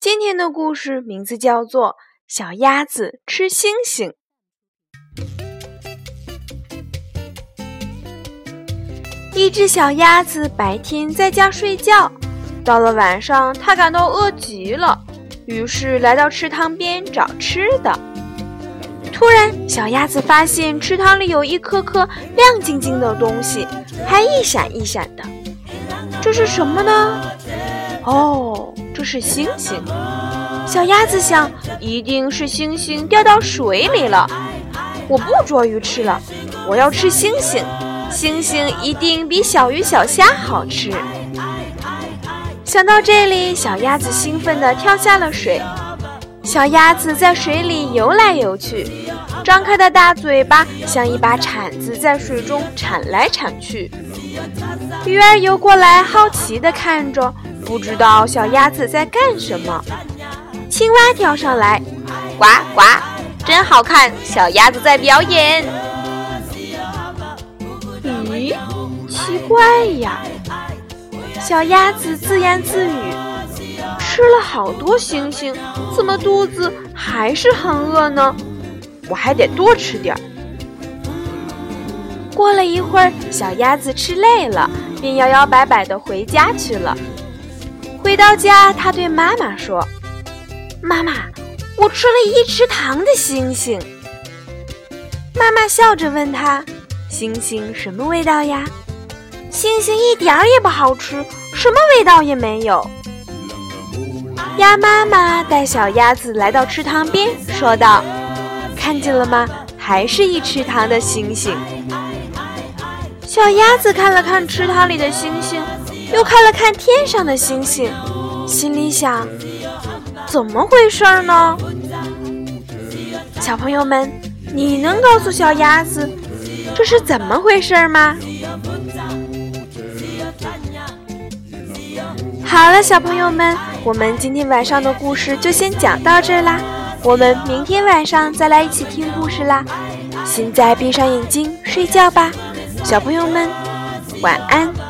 今天的故事名字叫做《小鸭子吃星星》。一只小鸭子白天在家睡觉，到了晚上，它感到饿极了，于是来到池塘边找吃的。突然，小鸭子发现池塘里有一颗颗亮晶晶的东西，还一闪一闪的。这是什么呢？哦。这是星星，小鸭子想，一定是星星掉到水里了。我不捉鱼吃了，我要吃星星，星星一定比小鱼小虾好吃。想到这里，小鸭子兴奋地跳下了水。小鸭子在水里游来游去，张开的大嘴巴像一把铲子，在水中铲来铲去。鱼儿游过来，好奇地看着。不知道小鸭子在干什么。青蛙跳上来，呱呱，真好看！小鸭子在表演。咦，奇怪呀！小鸭子自言自语：“吃了好多星星，怎么肚子还是很饿呢？我还得多吃点儿。”过了一会儿，小鸭子吃累了，便摇摇摆摆地回家去了。回到家，他对妈妈说：“妈妈，我吃了一池塘的星星。”妈妈笑着问他：“星星什么味道呀？”“星星一点儿也不好吃，什么味道也没有。”鸭妈妈带小鸭子来到池塘边，说道：“看见了吗？还是一池塘的星星。”小鸭子看了看池塘里的星星。又看了看天上的星星，心里想：怎么回事呢？小朋友们，你能告诉小鸭子这是怎么回事吗？好了，小朋友们，我们今天晚上的故事就先讲到这啦。我们明天晚上再来一起听故事啦。现在闭上眼睛睡觉吧，小朋友们，晚安。